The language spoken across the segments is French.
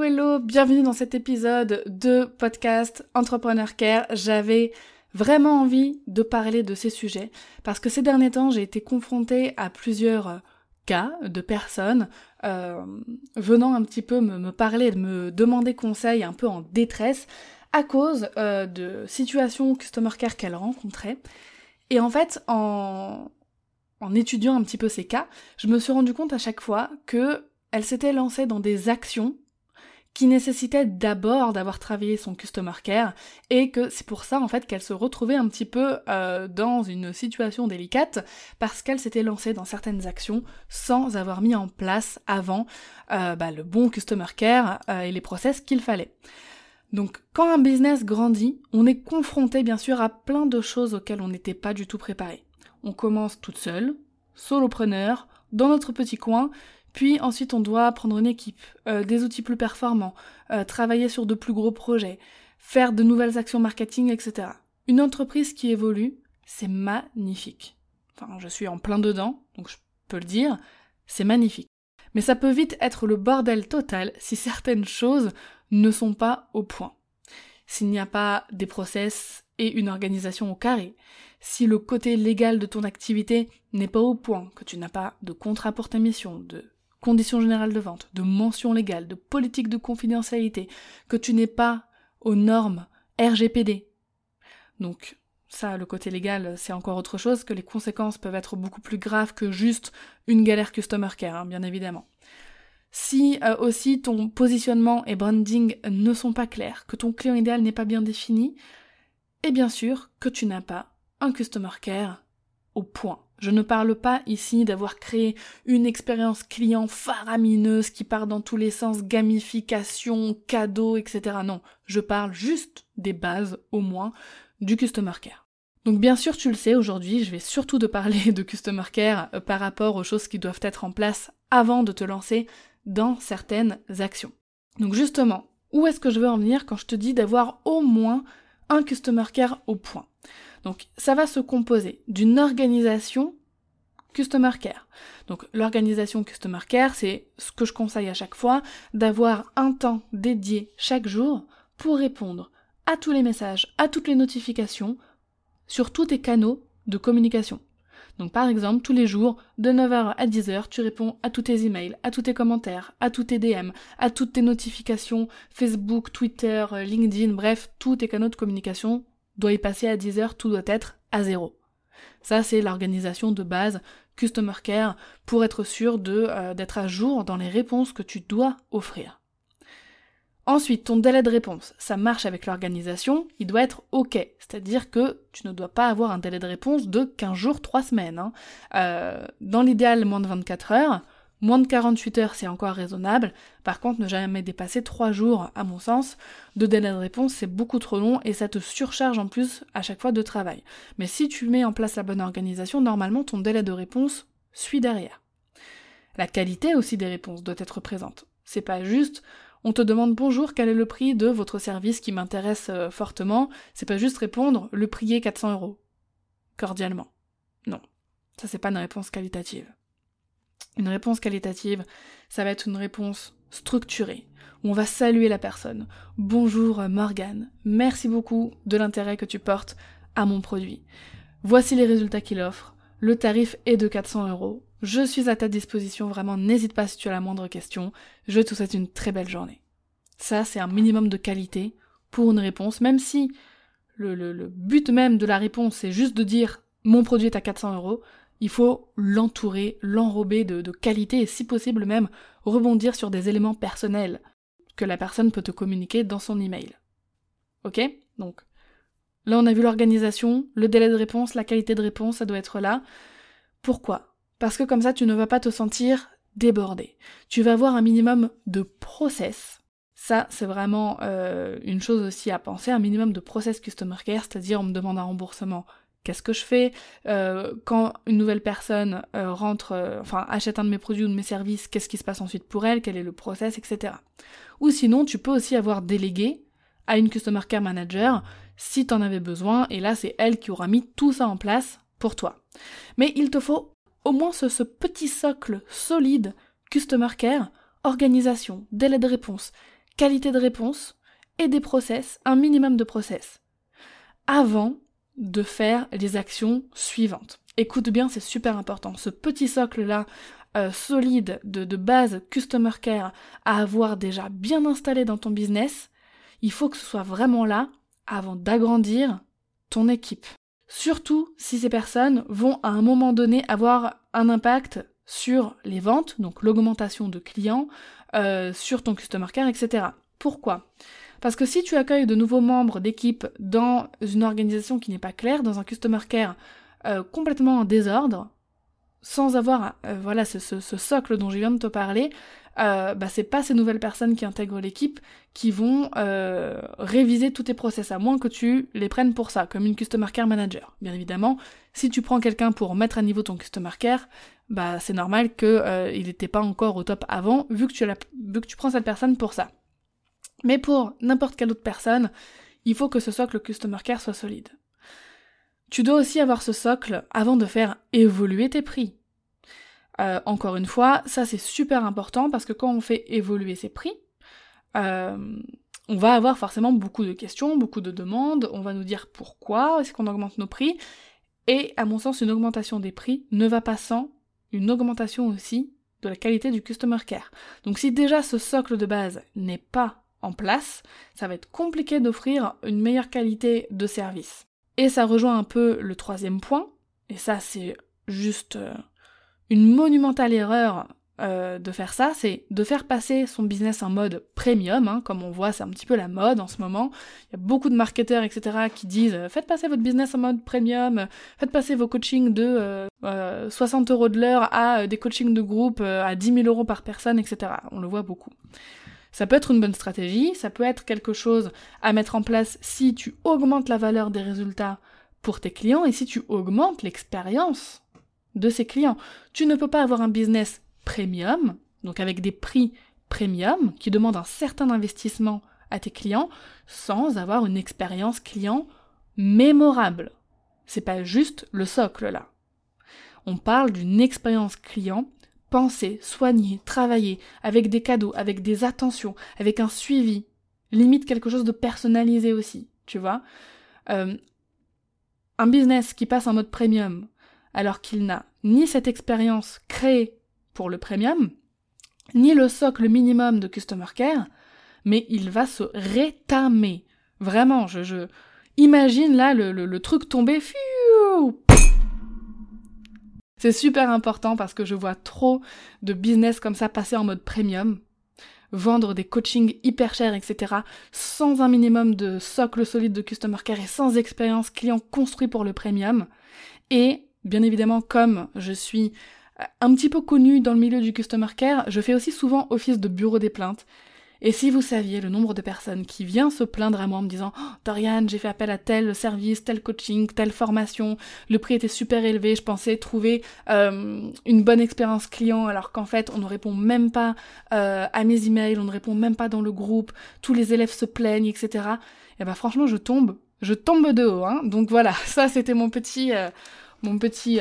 Hello hello, bienvenue dans cet épisode de podcast Entrepreneur Care. J'avais vraiment envie de parler de ces sujets parce que ces derniers temps j'ai été confrontée à plusieurs cas de personnes euh, venant un petit peu me, parler, de me demander conseil un peu en détresse à cause euh, de situations customer care qu'elles rencontraient. Et en fait, en, étudiant un petit peu ces cas, je me suis rendu compte à chaque fois que elles s'étaient lancées dans des actions qui nécessitait d'abord d'avoir travaillé son customer care et que c'est pour ça en fait qu'elle se retrouvait un petit peu euh, dans une situation délicate parce qu'elle s'était lancée dans certaines actions sans avoir mis en place avant euh, bah, le bon customer care euh, et les process qu'il fallait. Donc quand un business grandit, on est confronté bien sûr à plein de choses auxquelles on n'était pas du tout préparé. On commence toute seule, solopreneur, dans notre petit coin, puis ensuite, on doit prendre une équipe, euh, des outils plus performants, euh, travailler sur de plus gros projets, faire de nouvelles actions marketing, etc. Une entreprise qui évolue, c'est magnifique. Enfin, je suis en plein dedans, donc je peux le dire, c'est magnifique. Mais ça peut vite être le bordel total si certaines choses ne sont pas au point. S'il n'y a pas des process et une organisation au carré, si le côté légal de ton activité n'est pas au point, que tu n'as pas de contrat pour ta mission, de conditions générales de vente, de mentions légales, de politique de confidentialité, que tu n'es pas aux normes RGPD. Donc ça, le côté légal, c'est encore autre chose, que les conséquences peuvent être beaucoup plus graves que juste une galère customer care, hein, bien évidemment. Si euh, aussi ton positionnement et branding ne sont pas clairs, que ton client idéal n'est pas bien défini, et bien sûr que tu n'as pas un customer care au point. Je ne parle pas ici d'avoir créé une expérience client faramineuse qui part dans tous les sens, gamification, cadeaux, etc. Non, je parle juste des bases, au moins, du Customer Care. Donc bien sûr, tu le sais, aujourd'hui, je vais surtout te parler de Customer Care euh, par rapport aux choses qui doivent être en place avant de te lancer dans certaines actions. Donc justement, où est-ce que je veux en venir quand je te dis d'avoir au moins un Customer Care au point? Donc ça va se composer d'une organisation Customer Care. Donc l'organisation Customer Care, c'est ce que je conseille à chaque fois, d'avoir un temps dédié chaque jour pour répondre à tous les messages, à toutes les notifications, sur tous tes canaux de communication. Donc par exemple, tous les jours, de 9h à 10h, tu réponds à tous tes emails, à tous tes commentaires, à tous tes DM, à toutes tes notifications, Facebook, Twitter, LinkedIn, bref, tous tes canaux de communication doit y passer à 10 heures, tout doit être à zéro. Ça, c'est l'organisation de base Customer Care pour être sûr euh, d'être à jour dans les réponses que tu dois offrir. Ensuite, ton délai de réponse, ça marche avec l'organisation, il doit être OK. C'est-à-dire que tu ne dois pas avoir un délai de réponse de 15 jours, 3 semaines. Hein. Euh, dans l'idéal, moins de 24 heures. Moins de 48 heures, c'est encore raisonnable. Par contre, ne jamais dépasser 3 jours, à mon sens, de délai de réponse, c'est beaucoup trop long et ça te surcharge en plus à chaque fois de travail. Mais si tu mets en place la bonne organisation, normalement, ton délai de réponse suit derrière. La qualité aussi des réponses doit être présente. C'est pas juste, on te demande bonjour, quel est le prix de votre service qui m'intéresse euh, fortement? C'est pas juste répondre, le prix est 400 euros. Cordialement. Non. Ça, c'est pas une réponse qualitative. Une réponse qualitative, ça va être une réponse structurée, où on va saluer la personne. Bonjour Morgane, merci beaucoup de l'intérêt que tu portes à mon produit. Voici les résultats qu'il offre. Le tarif est de 400 euros. Je suis à ta disposition, vraiment, n'hésite pas si tu as la moindre question. Je te souhaite une très belle journée. Ça, c'est un minimum de qualité pour une réponse, même si le, but même de la réponse, c'est juste de dire mon produit est à 400 euros il faut l'entourer, l'enrober de, qualité et si possible même rebondir sur des éléments personnels que la personne peut te communiquer dans son email. Ok? Donc là on a vu l'organisation, le délai de réponse, la qualité de réponse, ça doit être là. Pourquoi? Parce que comme ça tu ne vas pas te sentir déborder. Tu vas avoir un minimum de process. Ça, c'est vraiment euh, une chose aussi à penser, un minimum de process customer care, c'est-à-dire on me demande un remboursement. Qu'est-ce que je fais euh, quand une nouvelle personne euh, rentre, enfin achète un de mes produits ou de mes services Qu'est-ce qui se passe ensuite pour elle Quel est le process, etc. Ou sinon, tu peux aussi avoir délégué à une customer care manager si tu en avais besoin, et là c'est elle qui aura mis tout ça en place pour toi. Mais il te faut au moins ce, petit socle solide customer care, organisation, délai de réponse, qualité de réponse et des process, un minimum de process, avant de faire les actions suivantes. Écoute bien, c'est super important. Ce petit socle-là, euh, solide de, base customer care à avoir déjà bien installé dans ton business, il faut que ce soit vraiment là avant d'agrandir ton équipe. Surtout si ces personnes vont à un moment donné avoir un impact sur les ventes, donc l'augmentation de clients, euh, sur ton customer care, etc. Pourquoi? Parce que si tu accueilles de nouveaux membres d'équipe dans une organisation qui n'est pas claire, dans un customer care euh, complètement en désordre, sans avoir euh, voilà ce, socle dont je viens de te parler, euh, bah, c'est pas ces nouvelles personnes qui intègrent l'équipe qui vont euh, réviser tous tes process, à moins que tu les prennes pour ça, comme une Customer Care Manager. Bien évidemment, si tu prends quelqu'un pour mettre à niveau ton Customer Care, bah c'est normal qu'il euh, n'était pas encore au top avant, vu que, tu vu que tu prends cette personne pour ça. Mais pour n'importe quelle autre personne, il faut que ce socle Customer Care soit solide. Tu dois aussi avoir ce socle avant de faire évoluer tes prix. Euh, encore une fois, ça c'est super important parce que quand on fait évoluer ses prix, euh, on va avoir forcément beaucoup de questions, beaucoup de demandes, on va nous dire pourquoi est-ce qu'on augmente nos prix, et à mon sens, une augmentation des prix ne va pas sans une augmentation aussi de la qualité du customer care. Donc si déjà ce socle de base n'est pas en place, ça va être compliqué d'offrir une meilleure qualité de service. Et ça rejoint un peu le troisième point, et ça c'est juste euh, une monumentale erreur euh, de faire ça, c'est de faire passer son business en mode premium, hein, comme on voit, c'est un petit peu la mode en ce moment. Il y a beaucoup de marketeurs, etc., qui disent euh, faites passer votre business en mode premium, faites passer vos coachings de 60 euros de l'heure à des coachings de groupe à 10 000 euros par personne, etc. On le voit beaucoup. Ça peut être une bonne stratégie, ça peut être quelque chose à mettre en place si tu augmentes la valeur des résultats pour tes clients et si tu augmentes l'expérience de ces clients. Tu ne peux pas avoir un business premium, donc avec des prix premium qui demandent un certain investissement à tes clients sans avoir une expérience client mémorable. C'est pas juste le socle là. On parle d'une expérience client penser, soigner, travailler, avec des cadeaux, avec des attentions, avec un suivi, limite quelque chose de personnalisé aussi, tu vois. Euh, un business qui passe en mode premium, alors qu'il n'a ni cette expérience créée pour le premium, ni le socle minimum de customer care, mais il va se rétamer. Vraiment, je, je imagine là le, le, truc tomber, c'est super important parce que je vois trop de business comme ça passer en mode premium, vendre des coachings hyper chers, etc., sans un minimum de socle solide de customer care et sans expérience client construit pour le premium. Et bien évidemment, comme je suis un petit peu connue dans le milieu du customer care, je fais aussi souvent office de bureau des plaintes. Et si vous saviez le nombre de personnes qui viennent se plaindre à moi en me disant oh, Dorian, j'ai fait appel à tel service, tel coaching, telle formation, le prix était super élevé, je pensais trouver euh, une bonne expérience client alors qu'en fait on ne répond même pas euh, à mes emails, on ne répond même pas dans le groupe, tous les élèves se plaignent, etc. Et ben franchement je tombe, je tombe de haut. Hein. Donc voilà, ça c'était mon petit, euh, mon petit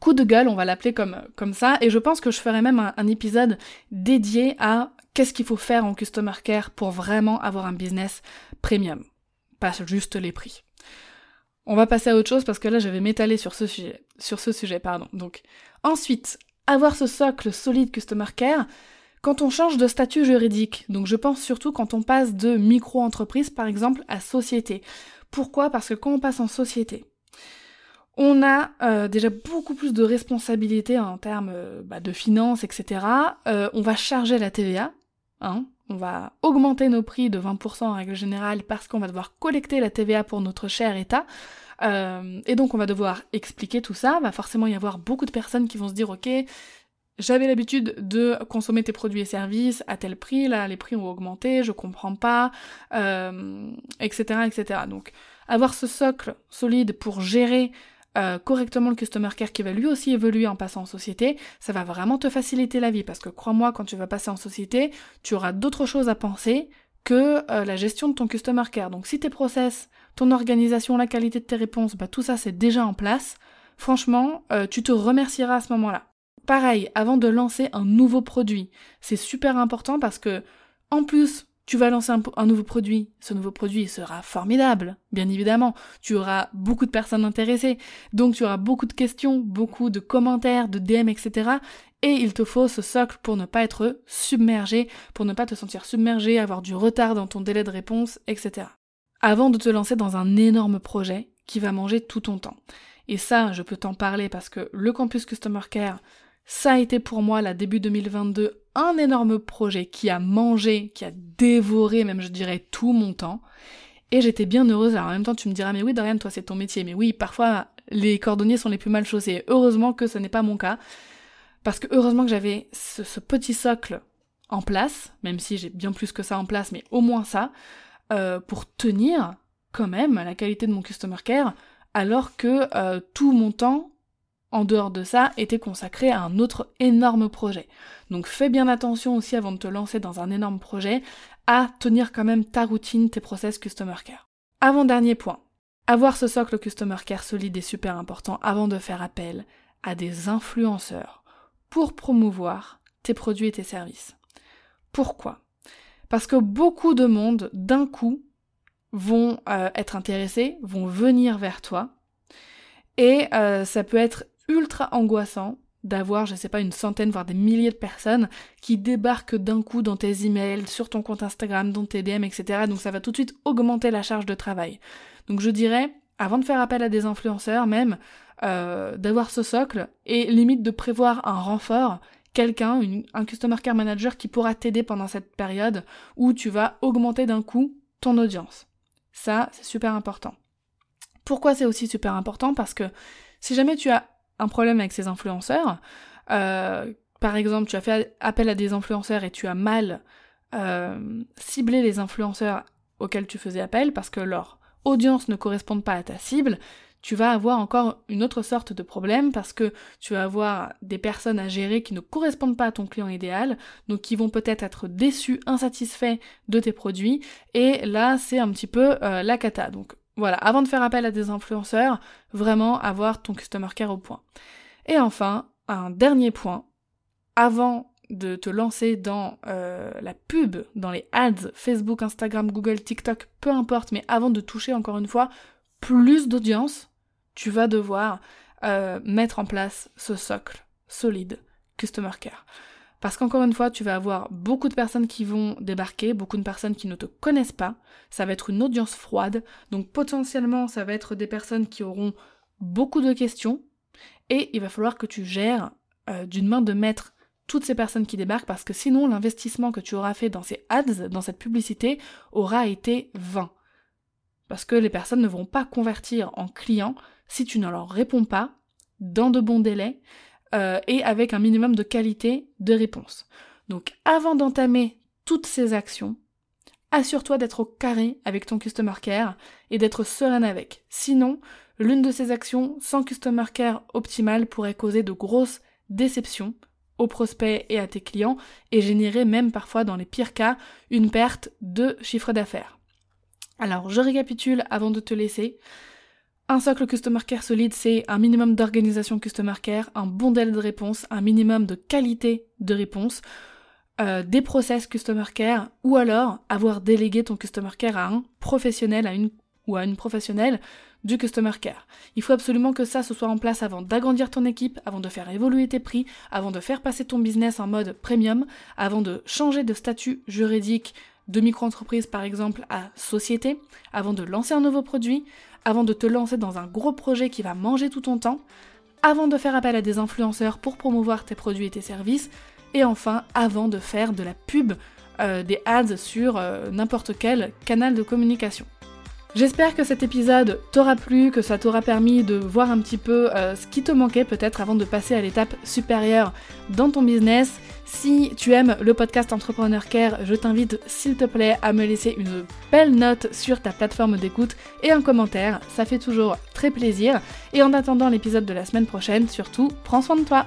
coup de gueule, on va l'appeler comme, comme ça, et je pense que je ferai même un épisode dédié à qu'est-ce qu'il faut faire en customer care pour vraiment avoir un business premium, pas juste les prix. On va passer à autre chose parce que là je vais sur ce sujet, sur ce sujet, pardon. Donc ensuite, avoir ce socle solide customer care quand on change de statut juridique. Donc je pense surtout quand on passe de micro-entreprise par exemple à société. Pourquoi? Parce que quand on passe en société, on a euh, déjà beaucoup plus de responsabilités en termes euh, bah, de finances, etc. Euh, on va charger la TVA, Hein. on va augmenter nos prix de 20% en règle générale parce qu'on va devoir collecter la TVA pour notre cher État. Euh, et donc on va devoir expliquer tout ça. Va forcément y avoir beaucoup de personnes qui vont se dire ok, j'avais l'habitude de consommer tes produits et services à tel prix, là les prix ont augmenté, je comprends pas, euh, etc., etc. Donc avoir ce socle solide pour gérer euh, correctement le customer care qui va lui aussi évoluer en passant en société, ça va vraiment te faciliter la vie parce que crois-moi, quand tu vas passer en société, tu auras d'autres choses à penser que euh, la gestion de ton customer care. Donc si tes process, ton organisation, la qualité de tes réponses, bah, tout ça c'est déjà en place, franchement, tu te remercieras à ce moment-là. Pareil, avant de lancer un nouveau produit, c'est super important parce que, en plus, tu vas lancer un, nouveau produit, ce nouveau produit sera formidable, bien évidemment. Tu auras beaucoup de personnes intéressées, donc tu auras beaucoup de questions, beaucoup de commentaires, de DM, etc. Et il te faut ce socle pour ne pas être submergé, pour ne pas te sentir submergé, avoir du retard dans ton délai de réponse, etc. Avant de te lancer dans un énorme projet qui va manger tout ton temps. Et ça, je peux t'en parler parce que le campus Customer Care, ça a été pour moi, la début 2022, un énorme projet qui a mangé, qui a dévoré, même je dirais, tout mon temps. Et j'étais bien heureuse. Alors en même temps, tu me diras, mais oui, Dorian, toi, c'est ton métier. Mais oui, parfois, les cordonniers sont les plus mal chaussés. Heureusement que ce n'est pas mon cas. Parce que heureusement que j'avais ce, petit socle en place, même si j'ai bien plus que ça en place, mais au moins ça, euh, pour tenir quand même la qualité de mon customer care, alors que euh, tout mon temps en dehors de ça, était consacré à un autre énorme projet. Donc fais bien attention aussi avant de te lancer dans un énorme projet à tenir quand même ta routine, tes process Customer Care. Avant-dernier point, avoir ce socle Customer Care solide est super important avant de faire appel à des influenceurs pour promouvoir tes produits et tes services. Pourquoi? Parce que beaucoup de monde, d'un coup, vont euh, être intéressés, vont venir vers toi, et euh, ça peut être ultra angoissant d'avoir, je sais pas, une centaine, voire des milliers de personnes qui débarquent d'un coup dans tes emails, sur ton compte Instagram, dans tes DM, etc. Donc ça va tout de suite augmenter la charge de travail. Donc je dirais, avant de faire appel à des influenceurs, même, euh, d'avoir ce socle et limite de prévoir un renfort, quelqu'un, un Customer Care Manager qui pourra t'aider pendant cette période où tu vas augmenter d'un coup ton audience. Ça, c'est super important. Pourquoi c'est aussi super important? Parce que si jamais tu as un problème avec ces influenceurs. Euh, par exemple, tu as fait appel à des influenceurs et tu as mal euh, ciblé les influenceurs auxquels tu faisais appel parce que leur audience ne correspond pas à ta cible, tu vas avoir encore une autre sorte de problème parce que tu vas avoir des personnes à gérer qui ne correspondent pas à ton client idéal, donc qui vont peut-être être déçus, insatisfaits de tes produits, et là c'est un petit peu euh, la cata. Donc voilà, avant de faire appel à des influenceurs, vraiment avoir ton customer care au point. Et enfin, un dernier point, avant de te lancer dans euh, la pub, dans les ads, Facebook, Instagram, Google, TikTok, peu importe, mais avant de toucher encore une fois plus d'audience, tu vas devoir euh, mettre en place ce socle solide, Customer Care. Parce qu'encore une fois, tu vas avoir beaucoup de personnes qui vont débarquer, beaucoup de personnes qui ne te connaissent pas. Ça va être une audience froide. Donc potentiellement, ça va être des personnes qui auront beaucoup de questions. Et il va falloir que tu gères euh, d'une main de maître toutes ces personnes qui débarquent parce que sinon l'investissement que tu auras fait dans ces ads, dans cette publicité, aura été vain. Parce que les personnes ne vont pas convertir en clients si tu ne leur réponds pas dans de bons délais euh, et avec un minimum de qualité de réponse. Donc avant d'entamer toutes ces actions, assure-toi d'être au carré avec ton Customer Care et d'être sereine avec. Sinon, l'une de ces actions sans Customer Care optimal pourrait causer de grosses déceptions aux prospects et à tes clients et générer même parfois dans les pires cas une perte de chiffre d'affaires. Alors je récapitule avant de te laisser. Un socle Customer Care solide, c'est un minimum d'organisation Customer Care, un bon délai de réponse, un minimum de qualité de réponse, euh, des process Customer Care, ou alors avoir délégué ton Customer Care à un professionnel à une, ou à une professionnelle du Customer Care. Il faut absolument que ça se soit en place avant d'agrandir ton équipe, avant de faire évoluer tes prix, avant de faire passer ton business en mode premium, avant de changer de statut juridique de micro-entreprise par exemple à société, avant de lancer un nouveau produit, avant de te lancer dans un gros projet qui va manger tout ton temps, avant de faire appel à des influenceurs pour promouvoir tes produits et tes services, et enfin avant de faire de la pub, euh, des ads sur euh, n'importe quel canal de communication. J'espère que cet épisode t'aura plu, que ça t'aura permis de voir un petit peu euh, ce qui te manquait peut-être avant de passer à l'étape supérieure dans ton business. Si tu aimes le podcast Entrepreneur Care, je t'invite s'il te plaît à me laisser une belle note sur ta plateforme d'écoute et un commentaire, ça fait toujours très plaisir. Et en attendant l'épisode de la semaine prochaine, surtout, prends soin de toi.